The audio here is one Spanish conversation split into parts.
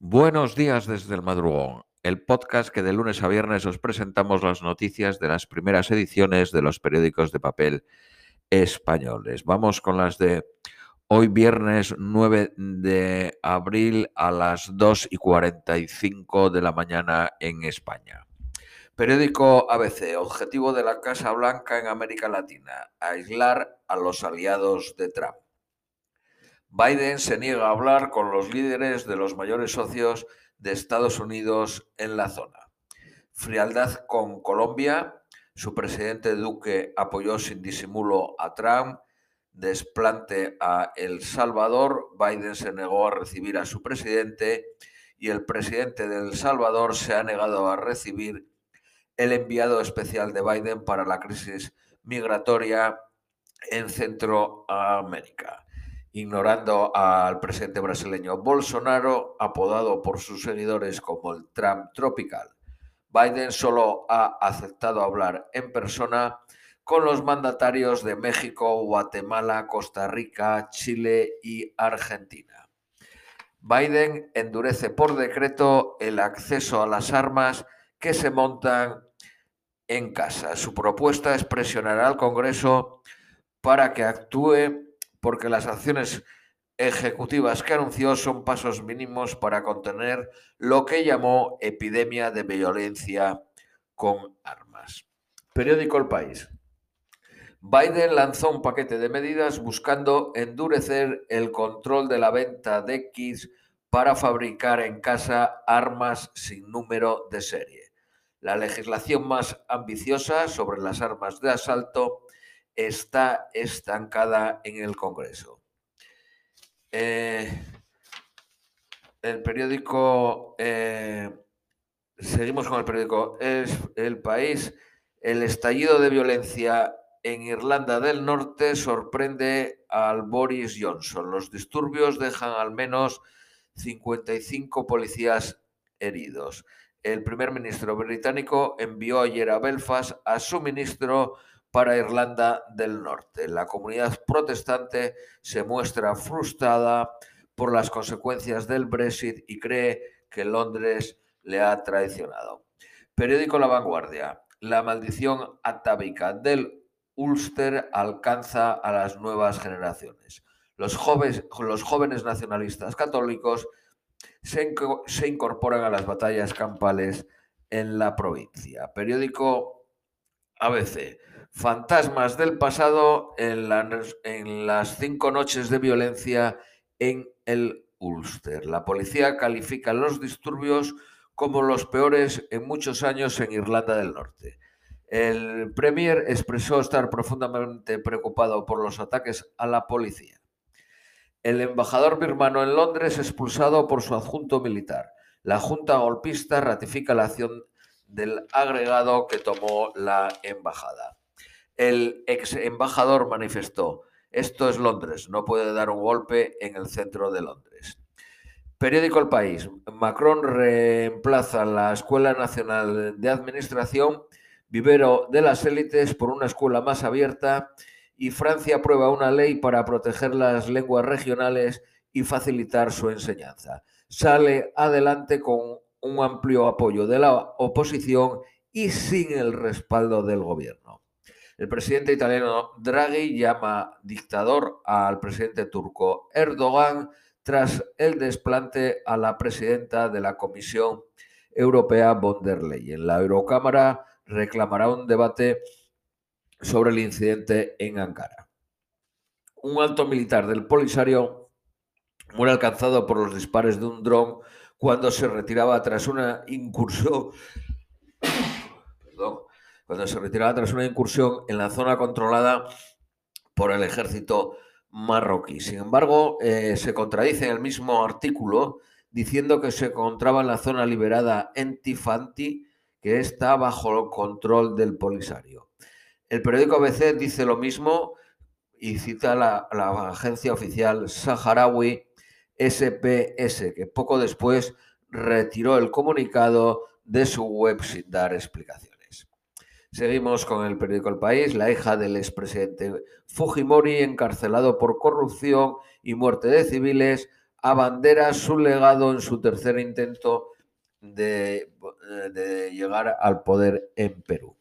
Buenos días desde el madrugón, el podcast que de lunes a viernes os presentamos las noticias de las primeras ediciones de los periódicos de papel españoles. Vamos con las de hoy viernes 9 de abril a las 2 y 45 de la mañana en España. Periódico ABC, objetivo de la Casa Blanca en América Latina, aislar a los aliados de Trump. Biden se niega a hablar con los líderes de los mayores socios de Estados Unidos en la zona. Frialdad con Colombia. Su presidente Duque apoyó sin disimulo a Trump. Desplante a El Salvador. Biden se negó a recibir a su presidente y el presidente de El Salvador se ha negado a recibir el enviado especial de Biden para la crisis migratoria en Centroamérica ignorando al presidente brasileño Bolsonaro, apodado por sus seguidores como el Trump tropical. Biden solo ha aceptado hablar en persona con los mandatarios de México, Guatemala, Costa Rica, Chile y Argentina. Biden endurece por decreto el acceso a las armas que se montan en casa. Su propuesta es presionar al Congreso para que actúe porque las acciones ejecutivas que anunció son pasos mínimos para contener lo que llamó epidemia de violencia con armas. Periódico El País. Biden lanzó un paquete de medidas buscando endurecer el control de la venta de kits para fabricar en casa armas sin número de serie. La legislación más ambiciosa sobre las armas de asalto está estancada en el Congreso. Eh, el periódico, eh, seguimos con el periódico, es El País, el estallido de violencia en Irlanda del Norte sorprende al Boris Johnson. Los disturbios dejan al menos 55 policías heridos. El primer ministro británico envió ayer a Belfast a su ministro para Irlanda del Norte. La comunidad protestante se muestra frustrada por las consecuencias del Brexit y cree que Londres le ha traicionado. Periódico La Vanguardia. La maldición atávica del Ulster alcanza a las nuevas generaciones. Los jóvenes, los jóvenes nacionalistas católicos se, se incorporan a las batallas campales en la provincia. Periódico ABC. Fantasmas del pasado en, las cinco noches de violencia en el Ulster. La policía califica los disturbios como los peores en muchos años en Irlanda del Norte. El Premier expresó estar profundamente preocupado por los ataques a la policía. El embajador birmano en Londres expulsado por su adjunto militar. La Junta golpista ratifica la acción del agregado que tomó la embajada. El ex embajador manifestó, esto es Londres, no puede dar un golpe en el centro de Londres. Periódico El País. Macron reemplaza la Escuela Nacional de Administración, vivero de las élites, por una escuela más abierta y Francia aprueba una ley para proteger las lenguas regionales y facilitar su enseñanza. Sale adelante con un amplio apoyo de la oposición y sin el respaldo del gobierno. El presidente italiano Draghi llama dictador al presidente turco Erdogan tras el desplante a la presidenta de la Comisión Europea von der Leyen. La Eurocámara reclamará un debate sobre el incidente en Ankara. Un alto militar del Polisario muere alcanzado por los disparos de un dron cuando se retiraba tras una incursión cuando se retiraba tras una incursión en la zona controlada por el ejército marroquí. Sin embargo, eh, se contradice en el mismo artículo diciendo que se encontraba en la zona liberada en Tifanti, que está bajo el control del Polisario. El periódico ABC dice lo mismo y cita la, la agencia oficial saharaui SPS, que poco después retiró el comunicado de su web sin dar explicación. Seguimos con el periódico El País. La hija del expresidente Fujimori, encarcelado por corrupción y muerte de civiles, abandera su legado en su tercer intento de, llegar al poder en Perú.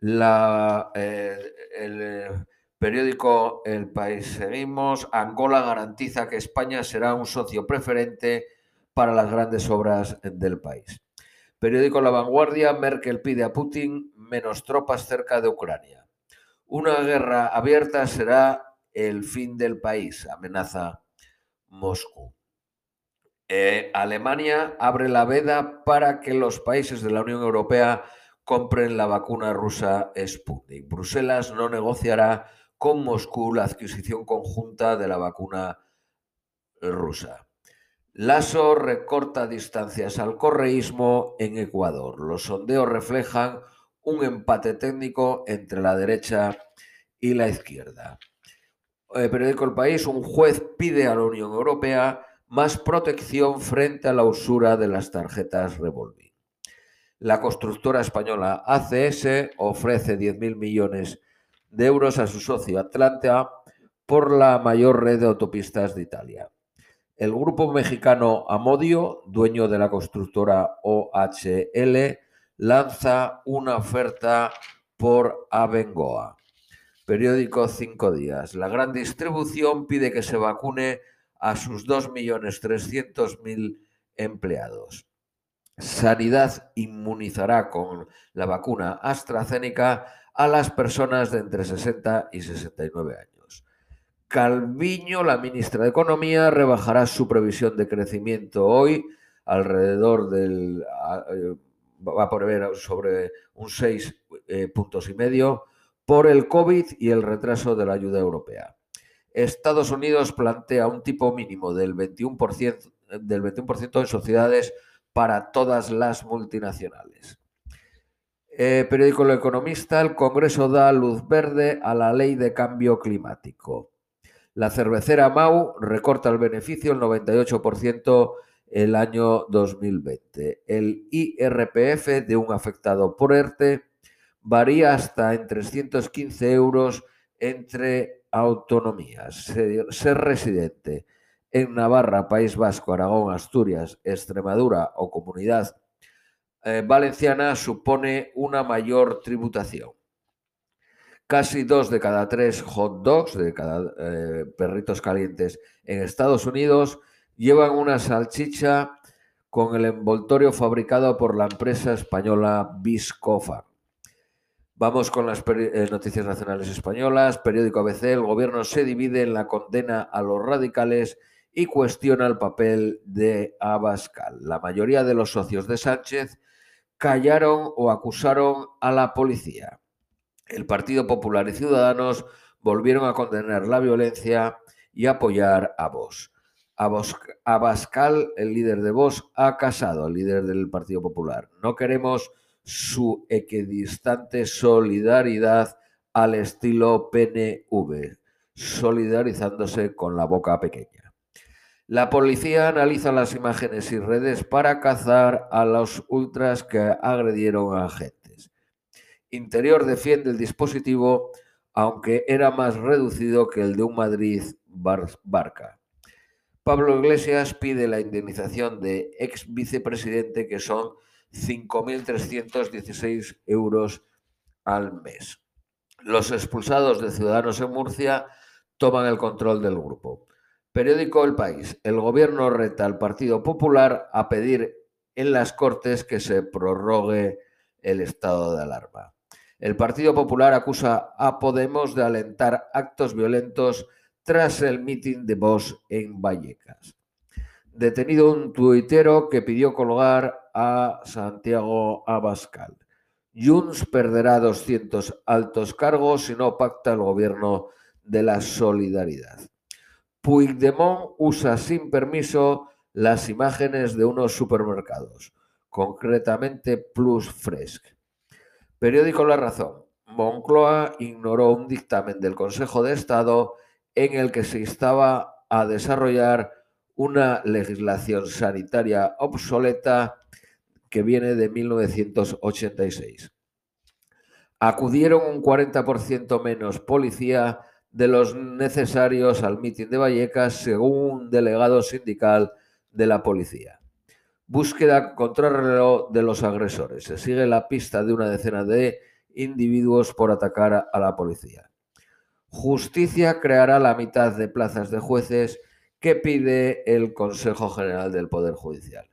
Eh, el periódico El País Seguimos, Angola garantiza que España será un socio preferente para las grandes obras del país. Periódico La Vanguardia, Merkel pide a Putin menos tropas cerca de Ucrania. Una guerra abierta será el fin del país, amenaza Moscú. Eh, Alemania abre la veda para que los países de la Unión Europea compren la vacuna rusa Sputnik. Bruselas no negociará con Moscú la adquisición conjunta de la vacuna rusa. Lasso recorta distancias al correísmo en Ecuador. Los sondeos reflejan un empate técnico entre la derecha y la izquierda. El periódico El País, un juez pide a la Unión Europea más protección frente a la usura de las tarjetas revolving. La constructora española ACS ofrece 10.000 millones de euros a su socio Atlanta por la mayor red de autopistas de Italia. El grupo mexicano Amodio, dueño de la constructora OHL, lanza una oferta por Abengoa. Periódico Cinco Días. La gran distribución pide que se vacune a sus 2.300.000 empleados. Sanidad inmunizará con la vacuna AstraZeneca a las personas de entre 60 y 69 años. Calviño, la ministra de Economía, rebajará su previsión de crecimiento hoy alrededor del... Va a prever sobre un 6 eh, puntos y medio por el COVID y el retraso de la ayuda europea. Estados Unidos plantea un tipo mínimo del 21%, del 21 en sociedades para todas las multinacionales. Eh, periódico El Economista, el Congreso da luz verde a la ley de cambio climático. La cervecera Mau recorta el beneficio el 98% el año 2020. El IRPF de un afectado por ERTE varía hasta en 315 euros entre autonomías. Ser, residente en Navarra, País Vasco, Aragón, Asturias, Extremadura o Comunidad eh, Valenciana supone una mayor tributación. Casi dos de cada tres hot dogs, de cada eh, perritos calientes en Estados Unidos, llevan una salchicha con el envoltorio fabricado por la empresa española Viscofa. Vamos con las eh, noticias nacionales españolas. Periódico ABC, el gobierno se divide en la condena a los radicales y cuestiona el papel de Abascal. La mayoría de los socios de Sánchez callaron o acusaron a la policía. El Partido Popular y Ciudadanos volvieron a condenar la violencia y apoyar a Vox. Abascal, el líder de Vox, ha casado al líder del Partido Popular. No queremos su equidistante solidaridad al estilo PNV, solidarizándose con la boca pequeña. La policía analiza las imágenes y redes para cazar a los ultras que agredieron a agentes. Interior defiende el dispositivo, aunque era más reducido que el de un Madrid Barca. Pablo Iglesias pide la indemnización de ex vicepresidente que son 5.316 euros al mes. Los expulsados de Ciudadanos en Murcia toman el control del grupo. Periódico El País. El gobierno reta al Partido Popular a pedir en las Cortes que se prorrogue el estado de alarma. El Partido Popular acusa a Podemos de alentar actos violentos tras el mitin de Vox en Vallecas detenido un tuitero que pidió colgar a Santiago Abascal. Junts perderá 200 altos cargos si no pacta el gobierno de la solidaridad. Puigdemont usa sin permiso las imágenes de unos supermercados, concretamente Plus Fresc. Periódico La Razón. Moncloa ignoró un dictamen del Consejo de Estado en el que se instaba a desarrollar una legislación sanitaria obsoleta que viene de 1986. Acudieron un 40% menos policía de los necesarios al mitin de Vallecas, según un delegado sindical de la policía. Búsqueda contrarreloj de los agresores. Se sigue la pista de una decena de individuos por atacar a la policía. Justicia creará la mitad de plazas de jueces que pide el Consejo General del Poder Judicial.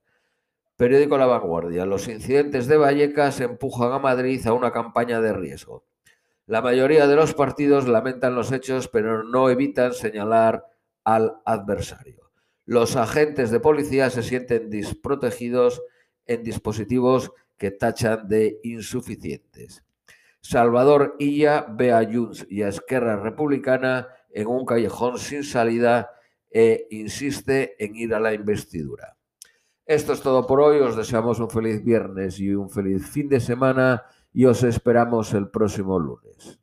Periódico La Vanguardia. Los incidentes de Vallecas empujan a Madrid a una campaña de riesgo. La mayoría de los partidos lamentan los hechos, pero no evitan señalar al adversario. Los agentes de policía se sienten desprotegidos en dispositivos que tachan de insuficientes. Salvador Illa ve y a Esquerra Republicana en un callejón sin salida e insiste en ir a la investidura. Esto es todo por hoy, os deseamos un feliz viernes y un feliz fin de semana y os esperamos el próximo lunes.